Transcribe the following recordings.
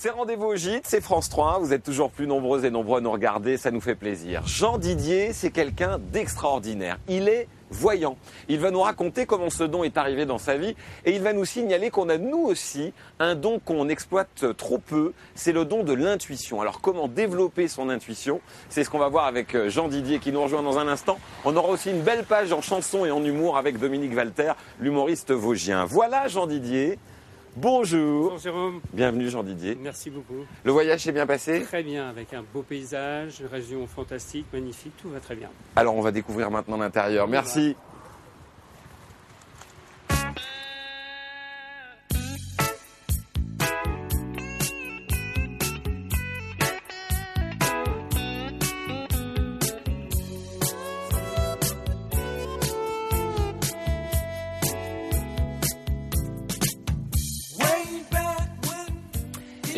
C'est Rendez-vous au Gîte, c'est France 3. Vous êtes toujours plus nombreux et nombreux à nous regarder, ça nous fait plaisir. Jean Didier, c'est quelqu'un d'extraordinaire. Il est voyant. Il va nous raconter comment ce don est arrivé dans sa vie et il va nous signaler qu'on a nous aussi un don qu'on exploite trop peu, c'est le don de l'intuition. Alors comment développer son intuition? C'est ce qu'on va voir avec euh, Jean Didier qui nous rejoint dans un instant. On aura aussi une belle page en chanson et en humour avec Dominique Walter, l'humoriste vosgien. Voilà Jean Didier. Bonjour. Bonjour Jérôme. Bienvenue Jean Didier. Merci beaucoup. Le voyage s'est bien passé? Très bien, avec un beau paysage, une région fantastique, magnifique, tout va très bien. Alors on va découvrir maintenant l'intérieur. Merci.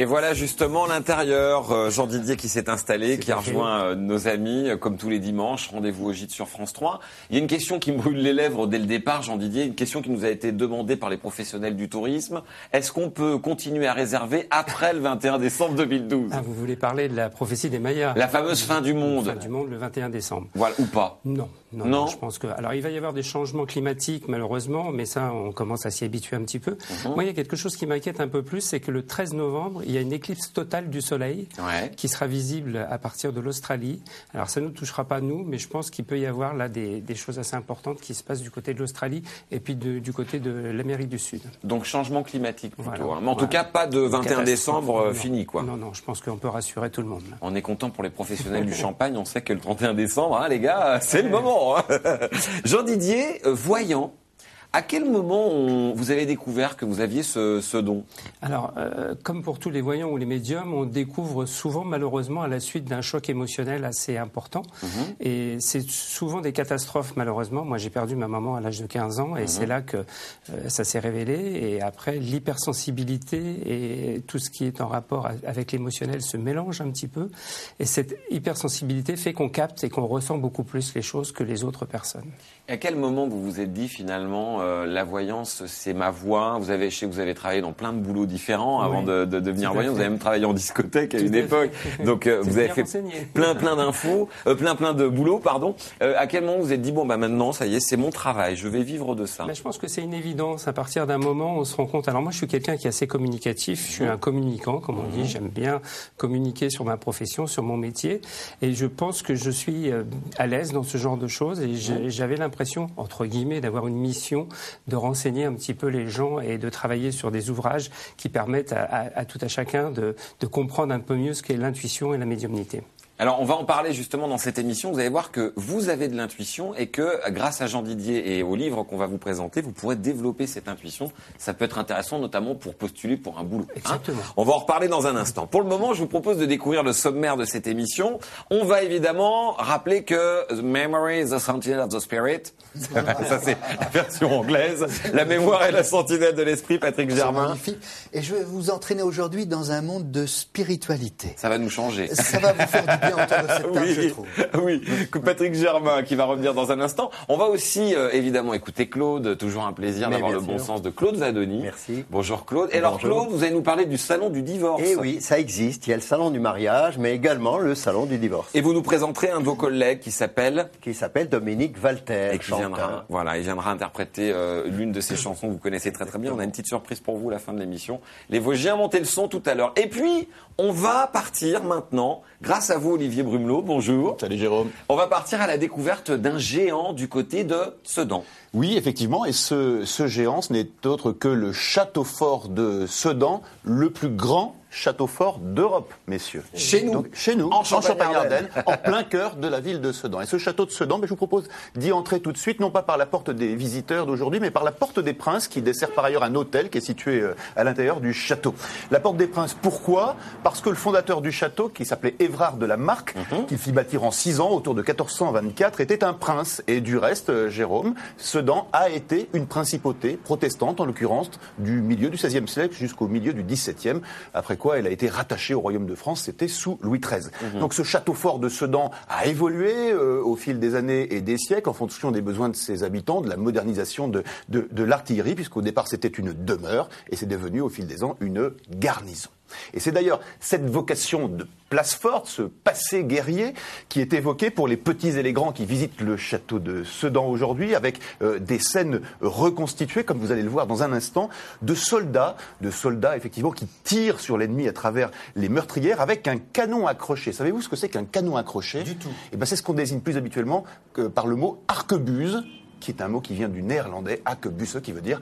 Et voilà justement l'intérieur. Euh, Jean Didier qui s'est installé, qui a rejoint euh, nos amis, euh, comme tous les dimanches. Rendez-vous au gîte sur France 3. Il y a une question qui me brûle les lèvres dès le départ, Jean Didier, une question qui nous a été demandée par les professionnels du tourisme. Est-ce qu'on peut continuer à réserver après le 21 décembre 2012 Ah, vous voulez parler de la prophétie des Mayas La fameuse fin du monde. Fin du monde le 21 décembre. Voilà, ou pas Non. Non, Non. non, je pense que. Alors, il va y avoir des changements climatiques, malheureusement, mais ça, on commence à s'y habituer un petit peu. Mhm. Moi, il y a quelque chose qui m'inquiète un peu plus, c'est que le 13 novembre, il y a une éclipse totale du Soleil Ouais. qui sera visible à partir de l'Australie. Alors, ça ne nous touchera pas nous, mais je pense qu'il peut y avoir là des, des choses assez importantes qui se passent du côté de l'Australie et puis de- du côté de l'Amérique du Sud. Donc changement climatique plutôt. Voilà. hein. Mais en tout cas, pas de 21 Catastrophe. décembre euh, Non. fini quoi. Non, non, je pense qu'on peut rassurer tout le monde. On est content pour les professionnels du champagne. On sait que le 31 décembre, hein, les gars, c'est le moment. Jean Didier, euh, voyant, à quel moment on- vous avez découvert que vous aviez ce, ce don? Alors, euh, comme pour tous les voyants ou les médiums, on découvre souvent, malheureusement, à la suite d'un choc émotionnel assez important. Et c'est souvent des catastrophes, malheureusement. Moi, j'ai perdu ma maman à l'âge de 15 ans, et c'est là que euh, ça s'est révélé. Et après, l'hypersensibilité et tout ce qui est en rapport avec l'émotionnel se mélange un petit peu. Et cette hypersensibilité fait qu'on capte et qu'on ressent beaucoup plus les choses que les autres personnes. À quel moment vous vous êtes dit finalement euh, la voyance c'est ma voie Vous avez, je sais que vous avez travaillé dans plein de boulots différents avant Oui, de, de devenir voyant. Vous avez même travaillé en discothèque à Tout une époque. fait. Donc euh, vous avez fait renseigné. plein plein d'infos, euh, plein plein de boulots, pardon. Euh, à quel moment vous vous êtes dit bon bah maintenant ça y est c'est mon travail, je vais vivre de ça? Mais je pense que c'est une évidence. À partir d'un moment, on se rend compte. Alors moi, je suis quelqu'un qui est assez communicatif. Je suis un communicant, comme on dit. J'aime bien communiquer sur ma profession, sur mon métier. Et je pense que je suis euh, à l'aise dans ce genre de choses. Et j'ai- j'avais l'impression, entre guillemets, d'avoir une mission de renseigner un petit peu les gens et de travailler sur des ouvrages qui permettent à, tout à chacun de comprendre un peu mieux ce qu'est l'intuition et la médiumnité. Alors, on va en parler justement dans cette émission. Vous allez voir que vous avez de l'intuition et que grâce à Jean Didier et au livre qu'on va vous présenter, vous pourrez développer cette intuition. Ça peut être intéressant notamment pour postuler pour un boulot. hein. Exactement. on va en reparler dans un instant. Pour le moment, je vous propose de découvrir le sommaire de cette émission. On va évidemment rappeler que The Memory is the Sentinel of the Spirit. Ça, c'est la version anglaise. La mémoire est la sentinelle de l'esprit, Patrick Germain. magnifique. Et je vais vous entraîner aujourd'hui dans un monde de spiritualité. Ça va nous changer. Ça va vous faire du bien entendre cette table, je trouve. oui, que Patrick Germain qui va revenir dans un instant. On va aussi euh, évidemment écouter Claude, toujours un plaisir d'avoir le bon sûr. sens de Claude Vadoni. Merci. Bonjour Claude. Et alors. Claude, vous allez nous parler du salon du divorce. Eh oui, ça existe. Il y a le salon du mariage, mais également le salon du divorce, Et vous nous présenterez un de vos collègues qui s'appelle qui s'appelle Dominique Walter, et qui viendra, voilà, il viendra interpréter euh, l'une de ses chansons que vous connaissez très très bien. On a une petite surprise pour vous à la fin de l'émission. Les Vosgiens montaient le son tout à l'heure. Et puis, on va partir maintenant, grâce à vous Olivier Brumelot, bonjour. Salut Jérôme. On va partir à la découverte d'un géant du côté de Sedan. Oui, effectivement, et ce, ce géant, ce n'est autre que le château fort de Sedan, le plus grand château fort d'Europe, messieurs. Chez nous. Donc, chez nous, En en Champagne-Ardenne. En plein cœur de la ville de Sedan. Et ce château de Sedan, ben, je vous propose d'y entrer tout de suite, non pas par la porte des visiteurs d'aujourd'hui, mais par la porte des Princes, qui dessert par ailleurs un hôtel qui est situé euh, à l'intérieur du château. La porte des Princes, pourquoi? Parce que le fondateur du château, qui s'appelait Évrard de la Marque, qu'il fit bâtir en six ans, autour de 1424, était un prince. Et du reste, euh, Jérôme, Sedan a été une principauté protestante, en l'occurrence, du milieu du XVIe siècle jusqu'au milieu du XVIIe, après quoi elle a été rattachée au royaume de France, c'était sous Louis XIII. Donc ce château fort de Sedan a évolué euh, au fil des années et des siècles en fonction des besoins de ses habitants, de la modernisation de, de, de l'artillerie, puisqu'au départ c'était une demeure et c'est devenu au fil des ans une garnison. Et c'est d'ailleurs cette vocation de place forte, ce passé guerrier qui est évoqué pour les petits et les grands qui visitent le château de Sedan aujourd'hui, avec euh, des scènes reconstituées, comme vous allez le voir dans un instant, de soldats, de soldats effectivement qui tirent sur l'ennemi à travers les meurtrières avec un canon accroché. Savez-vous ce que c'est qu'un canon accroché Du tout. Eh ben, c'est ce qu'on désigne plus habituellement que par le mot arquebuse, qui est un mot qui vient du néerlandais, akebuse, qui veut dire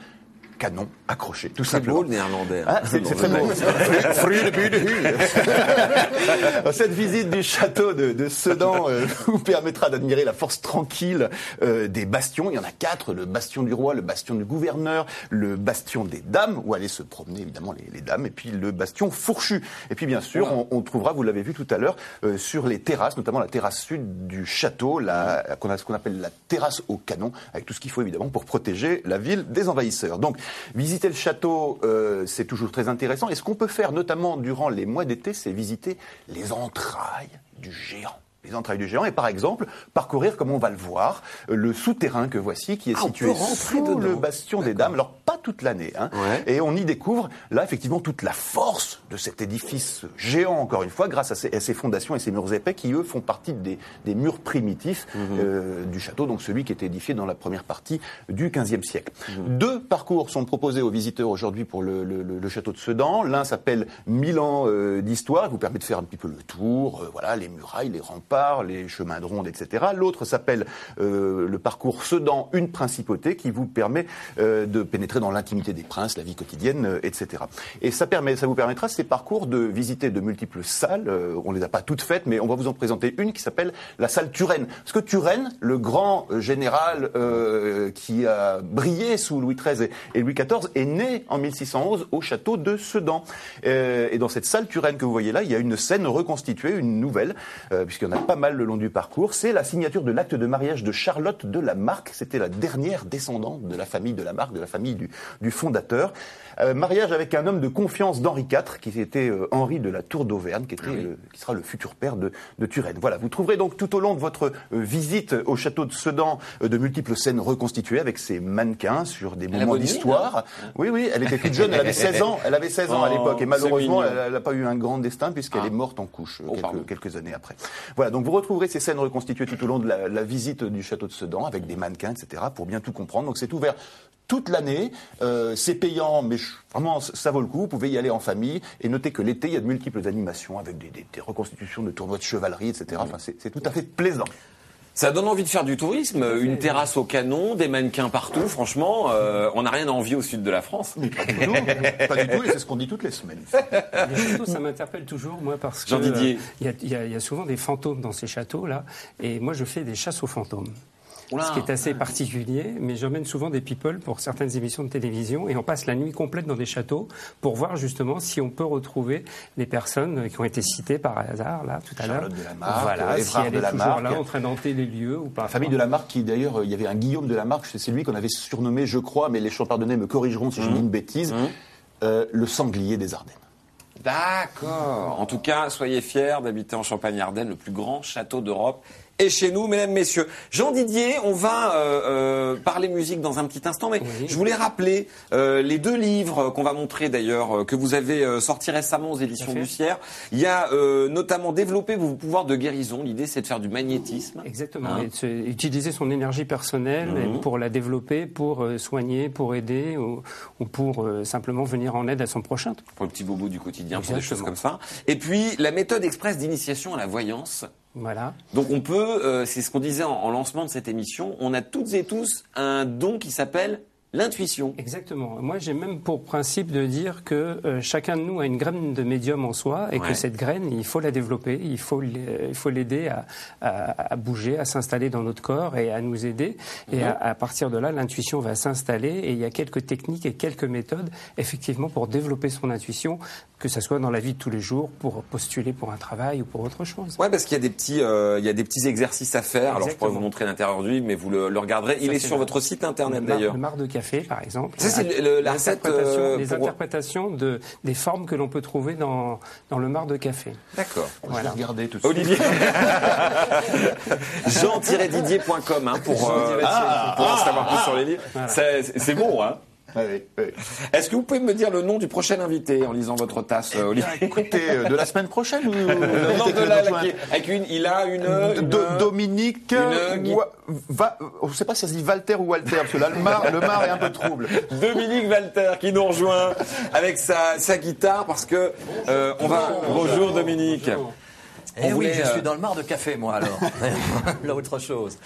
canon accroché, tout C'est simplement. beau le néerlandais. Ah, c'est c'est très beau. Cette visite du château de, de Sedan euh, vous permettra d'admirer la force tranquille euh, des bastions. Il y en a quatre le bastion du roi, le bastion du gouverneur, le bastion des dames où allaient se promener évidemment les, les dames, et puis le bastion fourchu. Et puis bien sûr, on, on trouvera, vous l'avez vu tout à l'heure, euh, sur les terrasses, notamment la terrasse sud du château, la, qu'on a ce qu'on appelle la terrasse au canon, avec tout ce qu'il faut évidemment pour protéger la ville des envahisseurs. Donc, visiter le château, euh, c'est toujours très intéressant. Et ce qu'on peut faire, notamment durant les mois d'été, c'est visiter les entrailles du géant. Les entrailles du géant, et par exemple, parcourir, comme on va le voir, le souterrain que voici, qui est Ah, situé sous dedans. le bastion des dames. Alors, pas toute l'année, hein. Ouais. Et on y découvre, là, effectivement, toute la force de cet édifice géant, encore une fois, grâce à ses, à ses fondations et ses murs épais, qui, eux, font partie des, des murs primitifs Mhm. euh, du château, donc celui qui était édifié dans la première partie du XVe siècle. Mhm. Deux parcours sont proposés aux visiteurs aujourd'hui pour le, le- le- le château de Sedan. L'un s'appelle 1000 ans euh, d'histoire, il vous permet de faire un petit peu le tour, euh, voilà, les murailles, les remparts, les chemins de ronde, etc. L'autre s'appelle euh, le parcours Sedan, une principauté, qui vous permet euh, de pénétrer dans l'intimité des princes, la vie quotidienne, euh, etc. Et ça, permet, ça vous permettra, ces parcours, de visiter de multiples salles. On les a pas toutes faites, mais on va vous en présenter une qui s'appelle la salle Turenne. Parce que Turenne, le grand général qui a brillé sous Louis XIII et, Louis XIV, est né en 1611 au château de Sedan. Et dans cette salle Turenne que vous voyez là, il y a une scène reconstituée, une nouvelle, puisqu'il y en a pas mal le long du parcours. C'est la signature de l'acte de mariage de Charlotte de la Marque. C'était la dernière descendante de la famille de la Marque, de la famille du, du fondateur. Euh, mariage avec un homme de confiance d'Henri IV, qui était euh, Henri de la Tour d'Auvergne, qui, était le- qui sera le futur père de, de Turenne. Voilà, vous trouverez donc tout au long de votre euh, visite au château de Sedan euh, de multiples scènes reconstituées avec ses mannequins sur des moments d'histoire. Oui, oui, elle était toute jeune, elle avait 16 ans, elle avait 16 ans à Oh, l'époque, et malheureusement, elle n'a pas eu un grand destin puisqu'elle Ah. est morte en couche euh, Oh, quelques, quelques années après. Voilà, donc vous retrouverez ces scènes reconstituées tout au long de la, la visite du château de Sedan avec des mannequins, etc., pour bien tout comprendre. Donc c'est ouvert toute l'année, euh, c'est payant, mais je- vraiment ça vaut le coup. Vous pouvez y aller en famille et notez que l'été il y a de multiples animations avec des, des- des reconstitutions de tournois de chevalerie, etc. Enfin, c'est tout à fait plaisant. Ça donne envie de faire du tourisme, une terrasse au canon, des mannequins partout. Franchement, euh, on n'a rien à envier au sud de la France. Mais pas du tout, pas du tout, et c'est ce qu'on dit toutes les semaines. Les châteaux, ça m'interpelle toujours, moi, parce que Jean Didier. euh, il y, a- il y y a souvent des fantômes dans ces châteaux-là, et moi, je fais des chasses aux fantômes. Oula. Ce qui est assez particulier, mais j'emmène souvent des people pour certaines émissions de télévision et on passe la nuit complète dans des châteaux pour voir justement si on peut retrouver les personnes qui ont été citées par hasard là tout à l'heure. Charlotte de la Marque, voilà, si Évrard elle de est la toujours Marque. là en train d'hanter les lieux ou pas. La famille de la Marque, qui d'ailleurs, euh, il y avait un Guillaume de la Marque, c'est lui qu'on avait surnommé, je crois, mais les champardonnais me corrigeront si je dis une bêtise, euh, le sanglier des Ardennes. D'accord. En tout cas, soyez fiers d'habiter en Champagne-Ardenne, le plus grand château d'Europe. Et chez nous, mesdames, messieurs. Jean Didier, on va euh, euh, parler musique dans un petit instant, mais Oui. je voulais rappeler euh, les deux livres qu'on va montrer d'ailleurs, euh, que vous avez euh, sortis récemment aux éditions. Bussière. Il y a euh, notamment développer vos pouvoirs de guérison. L'idée, c'est de faire du magnétisme. Exactement. Hein Et de se- utiliser son énergie personnelle et pour la développer, pour soigner, pour aider ou, ou pour euh, simplement venir en aide à son prochain. pour le petit bobo du quotidien, pour des choses comme ça. Et puis, la méthode express d'initiation à la voyance. Voilà. Donc on peut, euh, c'est ce qu'on disait en, en lancement de cette émission, on a toutes et tous un don qui s'appelle l'intuition. Exactement. Moi, j'ai même pour principe de dire que euh, chacun de nous a une graine de médium en soi et Ouais. que cette graine, il faut la développer, il faut l'aider à, à- à bouger, à s'installer dans notre corps et à nous aider. Et à, à partir de là, l'intuition va s'installer et il y a quelques techniques et quelques méthodes, effectivement, pour développer son intuition, que ce soit dans la vie de tous les jours, pour postuler pour un travail ou pour autre chose. Ouais, parce qu'il y a des petits, euh, il y a des petits exercices à faire. Alors je pourrais vous montrer l'intérieur du livre, mais vous le, le regarderez. Il est sur le- votre site internet d'ailleurs. Le marc de café, par exemple. Ça, c'est la recette, L'interprétation- euh, les pour- interprétations de, des formes que l'on peut trouver dans, dans le marc de café. D'accord. Je vais Voilà. regarder tout de suite. Olivier. Jean-didier.com hein, pour, euh, pour en savoir plus sur les livres. C'est- C'est bon, hein Ah oui, oui. Est-ce que vous pouvez me dire le nom du prochain invité en lisant votre tasse, euh, Olivier Écoutez, euh, de la semaine prochaine ou Le nom de avec une, il a une, une- Do- Dominique, une va, je sais pas si ça se dit Walter ou Walter, parce que là, le mar, le mar est un peu trouble. Dominique Walter qui nous rejoint avec sa, sa guitare parce que euh, on va. Bonjour Dominique. Eh On oui, voulait, je euh, suis dans le mar de café, moi, alors. L'autre chose.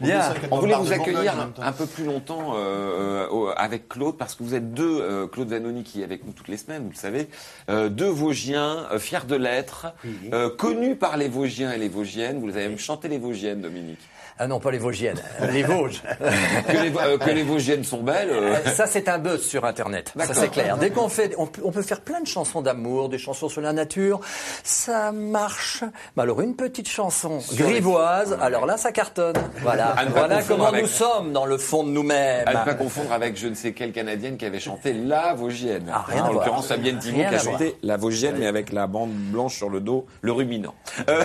Bien. On voulait vous accueillir un peu plus longtemps euh, euh, avec Claude parce que vous êtes deux, euh, Claude Vanoni qui est avec nous toutes les semaines, vous le savez, euh, deux Vosgiens euh, fiers de l'être, euh, connus par les Vosgiens et les Vosgiennes. Vous avez même chanté les Vosgiennes, Dominique. Ah non, pas les Vosgiennes, les Vosges. Que les, euh, que les Vosgiennes sont belles. euh, Euh, Ça, c'est un buzz sur Internet. Ça, c'est clair. Dès qu'on fait, on peut, on peut faire plein de chansons d'amour, des chansons sur la nature. Ça marche. Mais alors, une petite chanson grivoise, alors là, ça cartonne. Voilà. Voilà comment avec- nous sommes dans le fond de nous-mêmes. À ne pas confondre avec je ne sais quelle Canadienne qui avait chanté La Vosgienne. Ah, rien en l'occurrence, Fabienne Rien qui a voir. chanté La Vosgienne, mais avec la bande blanche sur le dos, le ruminant. Euh,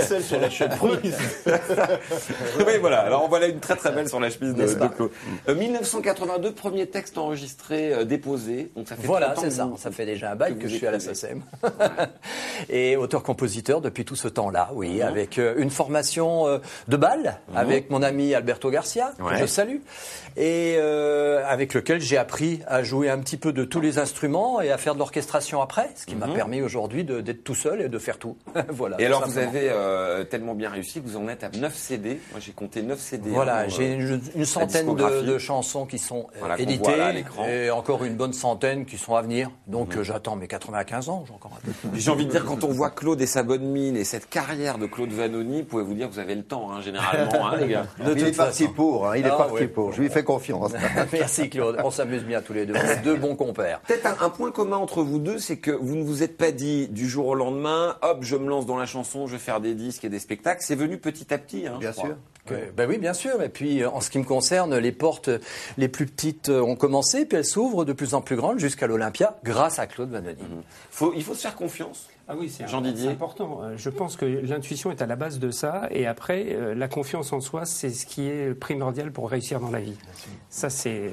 Celle sur la. oui, voilà. Alors, on voit là une très très belle sur la chemise de, de pas Claude. Euh, 1982, premier texte enregistré, euh, déposé. Donc, ça fait Voilà, 30 ans c'est ça. Ça fait déjà un bail que je suis à la. SACEM. Et auteur-compositeur depuis tout ce temps-là, oui, avec euh, une formation de balle avec mon ami Alberto Garcia, Ouais. que je salue, et euh, avec lequel j'ai appris à jouer un petit peu de tous les instruments et à faire de l'orchestration après, ce qui m'a permis aujourd'hui d'être tout seul et de faire tout. voilà. Et alors, vous avez euh, tellement bien réussi que vous en êtes à 9 CD. Moi, j'ai compté 9 CD. Voilà, hein, j'ai euh, une, une centaine de, chansons qui sont euh, Voilà, éditées à. Mhm. et encore une bonne centaine qui sont à venir. Donc euh, j'attends mes 95 ans, j'ai encore un peu. J'ai envie de dire, quand on voit Claude et sa bonne mine et cette carrière de Claude Vanoni, vous pouvez vous dire que vous avez le temps, hein, généralement, hein, les gars. De il est parti pour, hein, il est Ah, parti pour. Je lui fais confiance. Merci Claude, on s'amuse bien tous les deux. On est deux bons compères. Peut-être un, un point commun entre vous deux, c'est que vous ne vous êtes pas dit du jour au lendemain, hop, je me lance dans la chanson, je vais faire des disques et des spectacles. C'est venu petit à petit, hein, Bien sûr. Que- ben oui, bien sûr. Et puis, euh, en ce qui me concerne, les portes les plus petites euh, ont commencé, puis elles s'ouvrent de plus en plus grandes jusqu'à l'Olympia, grâce à Claude Vanoni. Faut, il faut se faire confiance. Ah oui, c'est important. Euh, Je pense que l'intuition est à la base de ça. Et après, euh, la confiance en soi, c'est ce qui est primordial pour réussir dans la vie. Ça, c'est.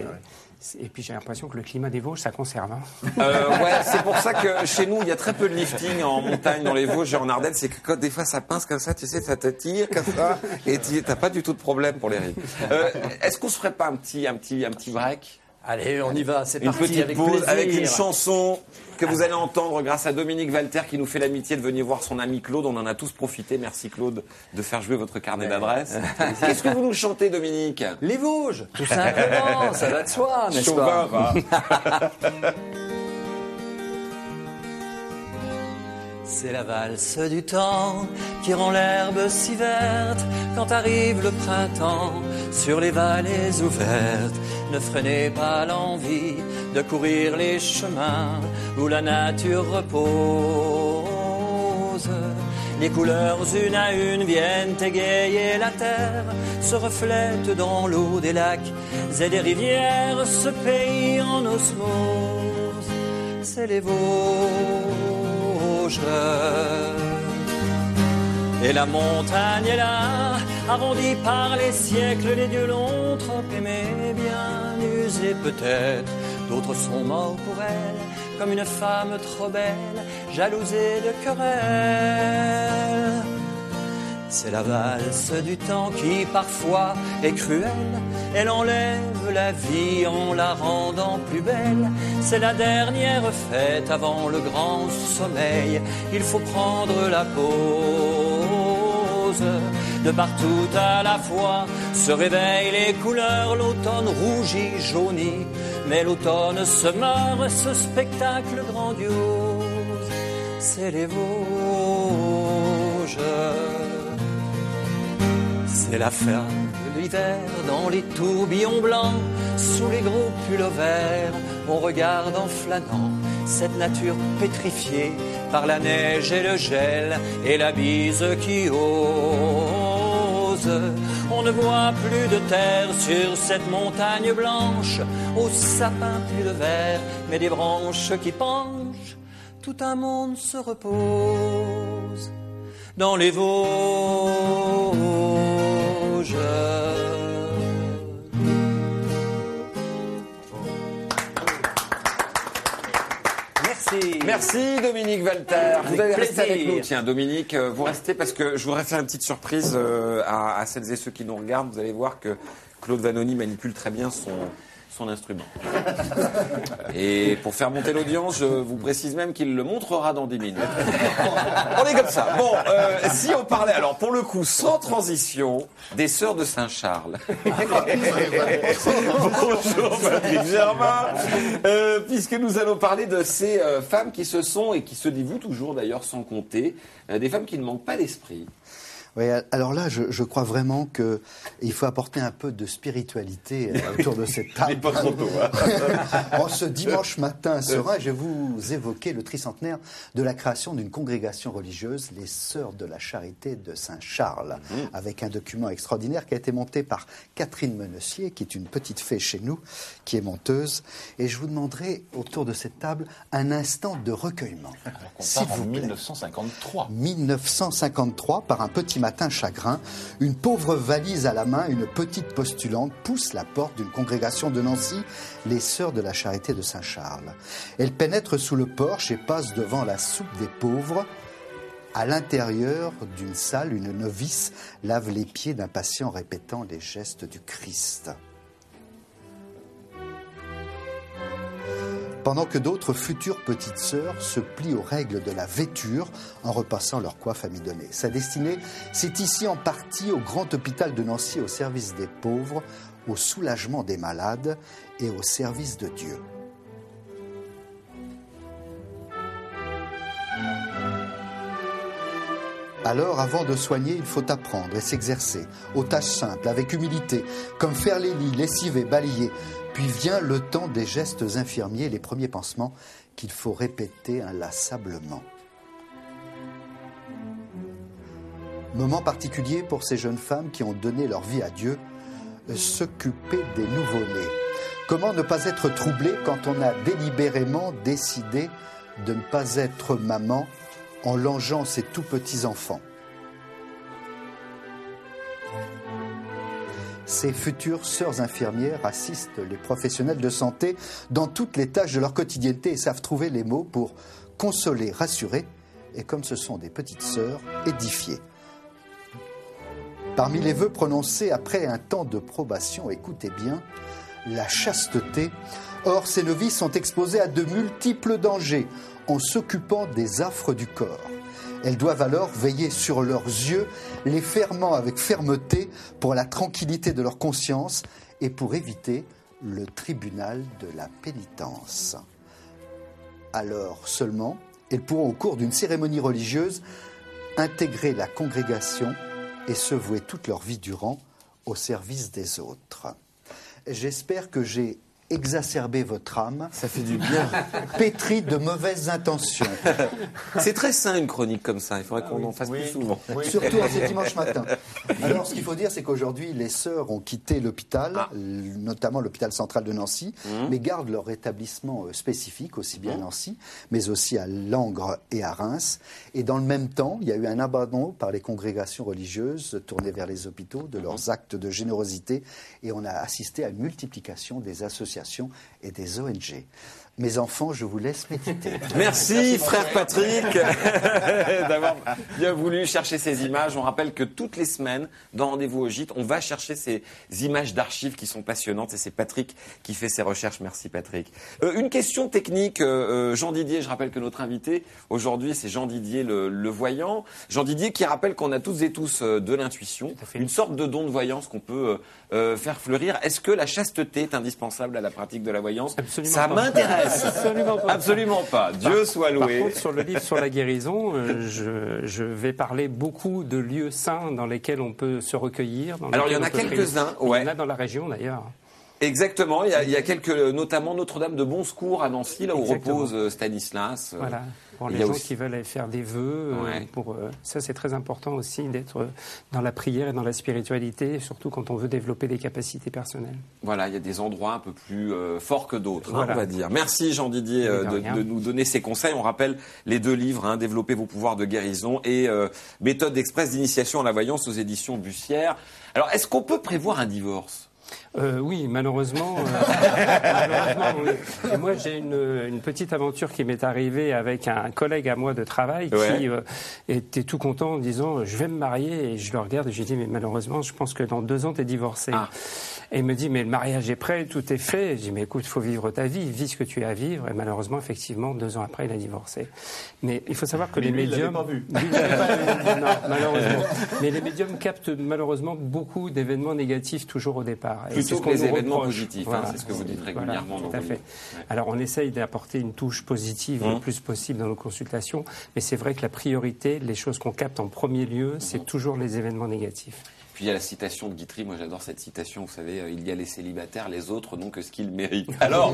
Et puis j'ai l'impression que le climat des Vosges, ça conserve. hein. Euh, ouais, c'est pour ça que chez nous, il y a très peu de lifting en montagne, dans les Vosges et en Ardennes. C'est que quand des fois ça pince comme ça, tu sais, ça te tire comme ça, et tu t'as pas du tout de problème pour les rives. Euh, Est-ce qu'on se ferait pas un petit, un petit, un petit break? Allez, on y va, c'est Une parti petite avec pause plaisir. avec une chanson que vous allez entendre grâce à Dominique Walter qui nous fait l'amitié de venir voir son ami Claude. On en a tous profité. Merci Claude de faire jouer votre carnet d'adresses. Qu'est-ce que vous nous chantez, Dominique? Les Vosges, tout simplement, ça va de soi, n'est-ce pas? C'est la valse du temps qui rend l'herbe si verte quand arrive le printemps sur les vallées ouvertes. Ne freinez pas l'envie de courir les chemins où la nature repose. Les couleurs une à une viennent égayer la terre, se reflètent dans l'eau des lacs et des rivières, ce pays en osmose. C'est les Vosges. Et la montagne est là, arrondie par les siècles, les dieux l'ont trop aimée, peut-être. D'autres sont morts pour elle, comme une femme trop belle, jalousée de querelle. C'est la valse du temps qui parfois est cruelle. Elle enlève la vie en la rendant plus belle. C'est la dernière fête avant le grand sommeil. Il faut prendre la De partout à la fois se réveillent les couleurs. L'automne rougit, jaunit. Mais l'automne se meurt, ce spectacle grandiose. C'est les Vosges. C'est la fin de l'hiver dans les tourbillons blancs, sous les gros pulls verts, on regarde en flânant cette nature pétrifiée par la neige et le gel et la bise qui ose. On ne voit plus de terre sur cette montagne blanche, aux sapins plus de verre, mais des branches qui penchent, tout un monde se repose dans les Vosges. Merci. Merci Dominique Walter. Vous allez rester avec nous. Tiens, Dominique, euh, vous restez parce que je voudrais faire une petite surprise euh, à, à celles et ceux qui nous regardent. Vous allez voir que Claude Vanoni manipule très bien son, son instrument. Et pour faire monter l'audience, je vous précise même qu'il le montrera dans 10 minutes. On est comme ça. Bon, euh, si on parlait, alors pour le coup, sans transition, des sœurs de Saint-Charles. Bonjour Patrick Germain. Euh, puisque nous allons parler de ces euh, femmes qui se sont et qui se dévouent toujours d'ailleurs sans compter, des femmes qui ne manquent pas d'esprit. Oui, alors là, je, je crois vraiment que il faut apporter un peu de spiritualité euh, autour de cette table. Mais pas trop tôt, hein. en ce dimanche matin serein, je vais vous évoquer le tricentenaire de la création d'une congrégation religieuse, les Sœurs de la Charité de Saint-Charles, avec un document extraordinaire qui a été monté par Catherine Menessier, qui est une petite fée chez nous, qui est monteuse. Et je vous demanderai, autour de cette table, un instant de recueillement. On part vous plaît. 1953. 1953, par un petit chagrin, une pauvre valise à la main, une petite postulante pousse la porte d'une congrégation de Nancy, les Sœurs de la Charité de Saint-Charles. Elle pénètre sous le porche et passe devant la soupe des pauvres. À l'intérieur d'une salle, une novice lave les pieds d'un patient répétant les gestes du Christ. Pendant que d'autres futures petites sœurs se plient aux règles de la vêture en repassant leur coiffe amidonnée. Sa destinée, c'est ici en partie au grand hôpital de Nancy au service des pauvres, au soulagement des malades et au service de Dieu. Alors, avant de soigner, il faut apprendre et s'exercer aux tâches simples, avec humilité, comme faire les lits, lessiver, balayer. Puis vient le temps des gestes infirmiers, les premiers pansements qu'il faut répéter inlassablement. Moment particulier pour ces jeunes femmes qui ont donné leur vie à Dieu, s'occuper des nouveau-nés. Comment ne pas être troublé quand on a délibérément décidé de ne pas être maman en longeant ses tout petits enfants Ces futures sœurs infirmières assistent les professionnels de santé dans toutes les tâches de leur quotidienneté et savent trouver les mots pour consoler, rassurer et, comme ce sont des petites sœurs, édifier. Parmi les vœux prononcés après un temps de probation, écoutez bien, la chasteté. Or, ces novices sont exposées à de multiples dangers en s'occupant des affres du corps. Elles doivent alors veiller sur leurs yeux, les fermant avec fermeté pour la tranquillité de leur conscience et pour éviter le tribunal de la pénitence. Alors seulement, elles pourront au cours d'une cérémonie religieuse intégrer la congrégation et se vouer toute leur vie durant au service des autres. J'espère que j'ai exacerbé votre âme, Ça fait du bien. pétrie de mauvaises intentions. C'est très sain une chronique comme ça. Il faudrait qu'on en fasse Oui. plus souvent. Oui. Surtout en ce dimanche matin. Alors, ce qu'il faut dire, c'est qu'aujourd'hui, les sœurs ont quitté l'hôpital, Ah. notamment l'hôpital central de Nancy, Mmh. mais gardent leur établissement euh, spécifique, aussi bien à Nancy, mais aussi à Langres et à Reims. Et dans le même temps, il y a eu un abandon par les congrégations religieuses tournées vers les hôpitaux de Mmh. leurs actes de générosité, et on a assisté à une multiplication des associations et des ONG. Mes enfants, je vous laisse méditer. Merci, frère Patrick d'avoir bien voulu chercher ces images. On rappelle que toutes les semaines, dans Rendez-vous au Gîte, on va chercher ces images d'archives qui sont passionnantes et c'est Patrick qui fait ces recherches. Merci Patrick. Euh, une question technique, euh, euh, Jean Didier, je rappelle que notre invité aujourd'hui c'est Jean Didier le, le voyant. Jean Didier qui rappelle qu'on a toutes et tous euh, de l'intuition, fait. une sorte de don de voyance qu'on peut euh, euh, faire fleurir. Est-ce que la chasteté est indispensable à la pratique de la voyance? Absolument Ça pas. Absolument pas. Absolument pas. Dieu soit Par loué. contre, sur le livre sur la guérison, euh, je, je vais parler beaucoup de lieux saints dans lesquels on peut se recueillir. dans Alors, il y en a quelques-uns, ouais. Il y en a dans la région d'ailleurs. Exactement, il y a, il y a quelques, notamment Notre-Dame de Bon Secours à Nancy, là où Exactement. repose euh, Stanislas. Euh, Voilà. Pour les gens aussi- qui veulent aller faire des vœux, euh, Ouais. pour euh, ça c'est très important aussi d'être euh, dans la prière et dans la spiritualité, surtout quand on veut développer des capacités personnelles. Voilà, il y a des endroits un peu plus euh, forts que d'autres, hein, Voilà. on va dire. Merci Jean Didier euh, De nous donner ces conseils. On rappelle les deux livres, hein, Développer vos pouvoirs de guérison et euh, Méthode express d'initiation à la voyance aux éditions Bussière. Alors, est-ce qu'on peut prévoir un divorce? Euh, oui, malheureusement. euh, malheureusement, oui. Et moi, j'ai une, une petite aventure qui m'est arrivée avec un collègue à moi de travail Ouais. qui euh, était tout content en disant Je vais me marier. Et je le regarde et je lui dis Mais malheureusement, je pense que dans deux ans, tu es divorcé. Ah. Et il me dit Mais le mariage est prêt, tout est fait. Et je dis Mais écoute, il faut vivre ta vie, vis ce que tu as à vivre. Et malheureusement, effectivement, deux ans après, il a divorcé. Mais il faut savoir que Mais les lui, il médiums. pas vu. Lui, il pas vu. Non, malheureusement. Mais les médiums captent malheureusement beaucoup d'événements négatifs toujours au départ. Et Plutôt que les événements reproche. positifs, hein, c'est ce que vous dites régulièrement tout à fait. Alors on essaye d'apporter une touche positive Mmh. le plus possible dans nos consultations, mais c'est vrai que la priorité, les choses qu'on capte en premier lieu, c'est Mmh. toujours les événements négatifs. Puis il y a la citation de Guitry, moi j'adore cette citation, vous savez, euh, il y a les célibataires, les autres n'ont que ce qu'ils méritent. Alors,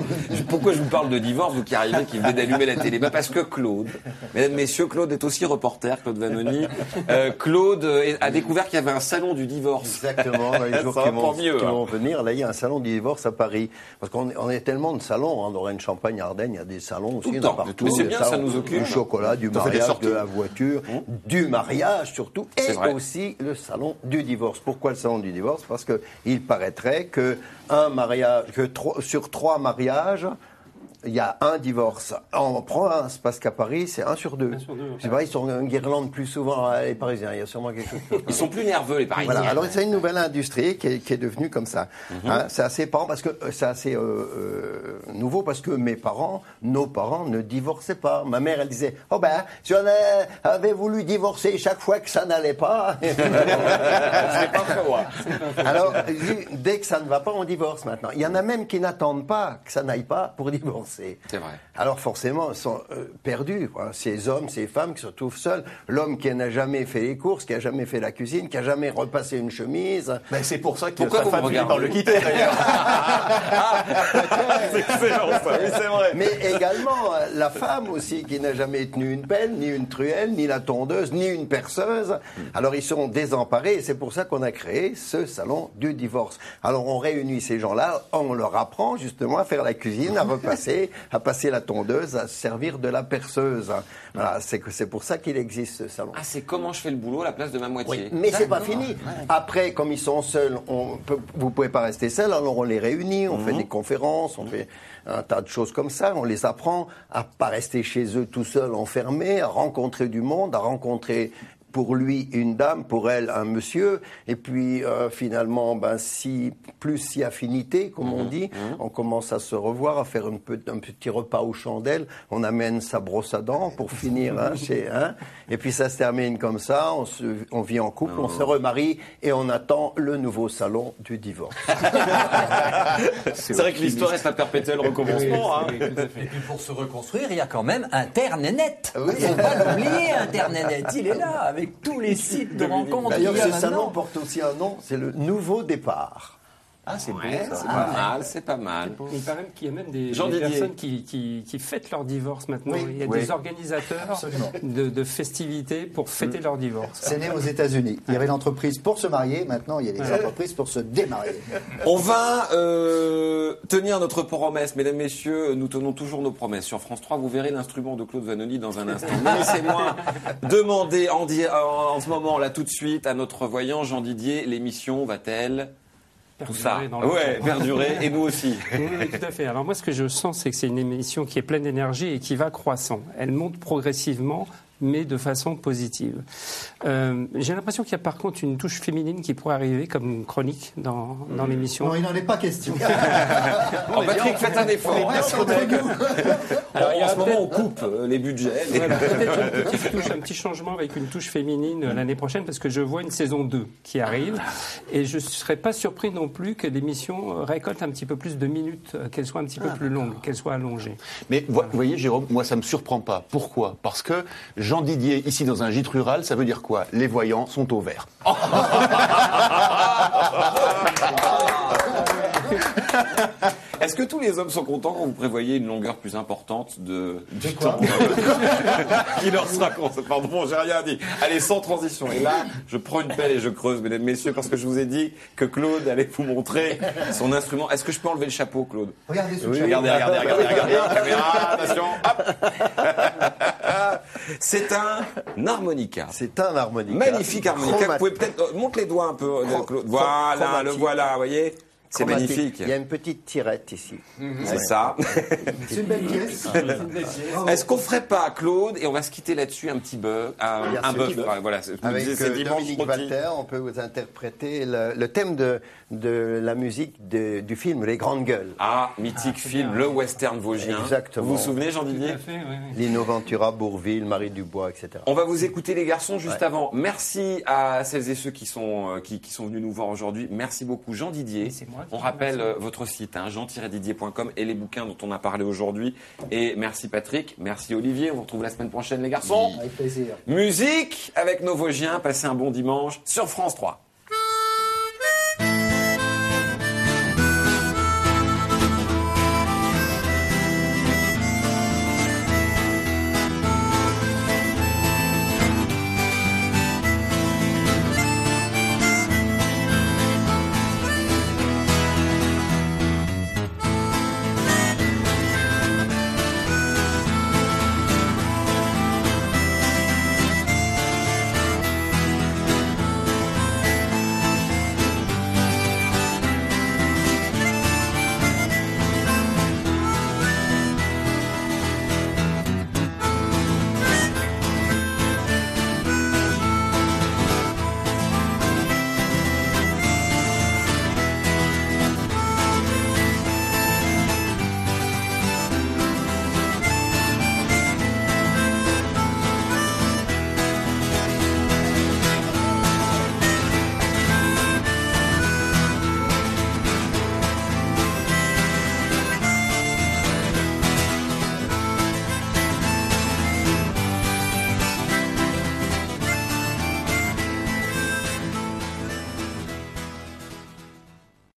pourquoi je vous parle de divorce, vous qui arrivez, qui venez d'allumer la télé? Bah Parce que Claude, mesdames, messieurs, Claude est aussi reporter, Claude Vanoni. Euh, Claude a découvert qu'il y avait un salon du divorce. Exactement, dans les jours qui vont, mieux, qui hein. vont venir, là il y a un salon du divorce à Paris. Parce qu'on est- on est tellement de salons, hein, dans Rennes, Champagne, Ardennes, il y a des salons aussi, Tout le a temps. partout. Mais c'est bien, salons ça nous occupe. Du chocolat, du mariage, de la voiture, du mariage surtout, et aussi le salon du divorce. Pourquoi le salon du divorce? Parce qu'il paraîtrait que mariage, sur trois mariages, il y a un divorce en province, parce qu'à Paris, c'est un sur deux. Un sur deux, Je sais pas, ils sont en guirlande plus souvent, euh, les Parisiens, il y a sûrement quelque chose. Ils sont plus nerveux, les Parisiens. Voilà, alors c'est une nouvelle industrie qui est, qui est devenue comme ça. Mhm. Hein, c'est assez parent parce que euh, c'est assez euh, euh, nouveau parce que mes parents, nos parents ne divorçaient pas. Ma mère, elle disait Oh ben, si on avait voulu divorcer chaque fois que ça n'allait pas. C'est pas hein. alors, dès que ça ne va pas, on divorce maintenant. Il y en a même qui n'attendent pas que ça n'aille pas pour divorcer. C'est vrai. Alors forcément, ils sont euh, perdus. Quoi. Ces hommes, ces femmes qui se retrouvent seuls. L'homme qui n'a jamais fait les courses, qui n'a jamais fait la cuisine, qui n'a jamais repassé une chemise. Ben, c'est pour ça que Pourquoi sa femme finit par le quitter d'ailleurs. C'est excellent, ça, oui, c'est vrai. Mais également euh, la femme aussi qui n'a jamais tenu une pelle, ni une truelle, ni la tondeuse, ni une perceuse. Alors ils sont désemparés et c'est pour ça qu'on a créé ce salon du divorce. Alors on réunit ces gens-là, on leur apprend justement à faire la cuisine, à repasser, à passer la tondeuse, à se servir de la perceuse. Voilà, c'est que c'est pour ça qu'il existe ce salon. Ah, c'est comment je fais le boulot à la place de ma moitié. Oui, mais c'est pas fini. Après, comme ils sont seuls, on peut, vous pouvez pas rester seuls. Alors on les réunit, on fait des conférences, on fait un tas de choses comme ça. On les apprend à pas rester chez eux tout seuls, enfermés, à rencontrer du monde, à rencontrer pour lui une dame, pour elle un monsieur, et puis euh, finalement, ben si plus si affinité, comme on dit, on commence à se revoir, à faire une un petit repas aux chandelles, on amène sa brosse à dents pour finir, hein, chez, hein, et puis ça se termine comme ça, on, se, on vit en couple, on se remarie et on attend le nouveau salon du divorce. C'est vrai que l'histoire est un perpétuel recommencement. hein. Et puis pour se reconstruire, il y a quand même Internet. Oui. Faut pas l'oublier, Internet. Il est là avec tous les sites de rencontres D'ailleurs, ce salon porte aussi un nom, c'est le nouveau départ. Ah, c'est Ouais, beau c'est ça. pas mal, c'est pas mal. Il paraît qu'il y a même des, Jean des personnes qui, qui, qui fêtent leur divorce maintenant. Oui, il y a oui. des organisateurs de, de festivités pour fêter leur divorce. C'est né aux États-Unis. Il y avait l'entreprise pour se marier, maintenant il y a des entreprises pour se démarier. On va euh, tenir notre promesse, mesdames, messieurs. Nous tenons toujours nos promesses. Sur France 3, vous verrez l'instrument de Claude Vanoni dans un instant. Mais Laissez-moi demander en, en, en ce moment, là, tout de suite, à notre voyant Jean Didier, l'émission va-t-elle tout ça Perdurer dans le Ouais, temps. perdurer, et nous aussi. Oui, oui, tout à fait. Alors moi, ce que je sens, c'est que c'est une émission qui est pleine d'énergie et qui va croissant. Elle monte progressivement, mais de façon positive. Euh, J'ai l'impression qu'il y a par contre une touche féminine qui pourrait arriver comme chronique dans, dans l'émission. Non, il n'en est pas question. En Patrick, faites un effort. On reste entre nous. Alors, il y en a ce moment, on coupe euh, les budgets. Voilà, peut-être une petite touche, un petit changement avec une touche féminine euh, l'année prochaine parce que je vois une saison 2 qui arrive et je ne serais pas surpris non plus que l'émission euh, récolte un petit peu plus de minutes, euh, qu'elle soit un petit peu plus longue, qu'elle soit allongée. Mais vo- vous voyez, Jérôme, moi, ça me surprend pas. Pourquoi? Parce que Jean Didier, ici dans un gîte rural, ça veut dire quoi? Les voyants sont au vert. Est-ce que tous les hommes sont contents quand vous prévoyez une longueur plus importante de du temps qui leur sera con- Pardon, j'ai rien dit. Allez, sans transition. Et là, je prends une pelle et je creuse, mesdames, messieurs, parce que je vous ai dit que Claude allait vous montrer son instrument. Est-ce que je peux enlever le chapeau, Claude? Regardez sous le Oui, chapeau. regardez, regardez, regardez, regardez. Caméra, attention, C'est un harmonica. C'est un harmonica. Magnifique harmonica. Vous pouvez peut-être euh, montre les doigts un peu, euh, Claude. Voilà, le voilà, vous voyez. C'est magnifique. Il y a une petite tirette ici. C'est ça. C'est une belle pièce. Est-ce qu'on ferait pas, Claude, et on va se quitter là-dessus, un petit bœuf, un, bœuf, voilà. Avec disais, euh, dimanche Dominique. Walter, on peut vous interpréter le, le thème de, de la musique de- du film Les Grandes Gueules. Ah, mythique film, le western vosgien. Exactement. Vous vous souvenez, Jean Tout Didier à fait, oui, oui. Lino Ventura, Bourville, Marie Dubois, etc. On va vous écouter les garçons juste avant. Merci à celles et ceux qui sont, euh, qui, qui sont venus nous voir aujourd'hui. Merci beaucoup Jean Didier. C'est moi On rappelle euh, votre site, hein, jean-didier.com et les bouquins dont on a parlé aujourd'hui. Et merci Patrick, merci Olivier. On vous retrouve la semaine prochaine les garçons. Avec plaisir. Musique avec nos Vosgiens. Passez un bon dimanche sur France 3.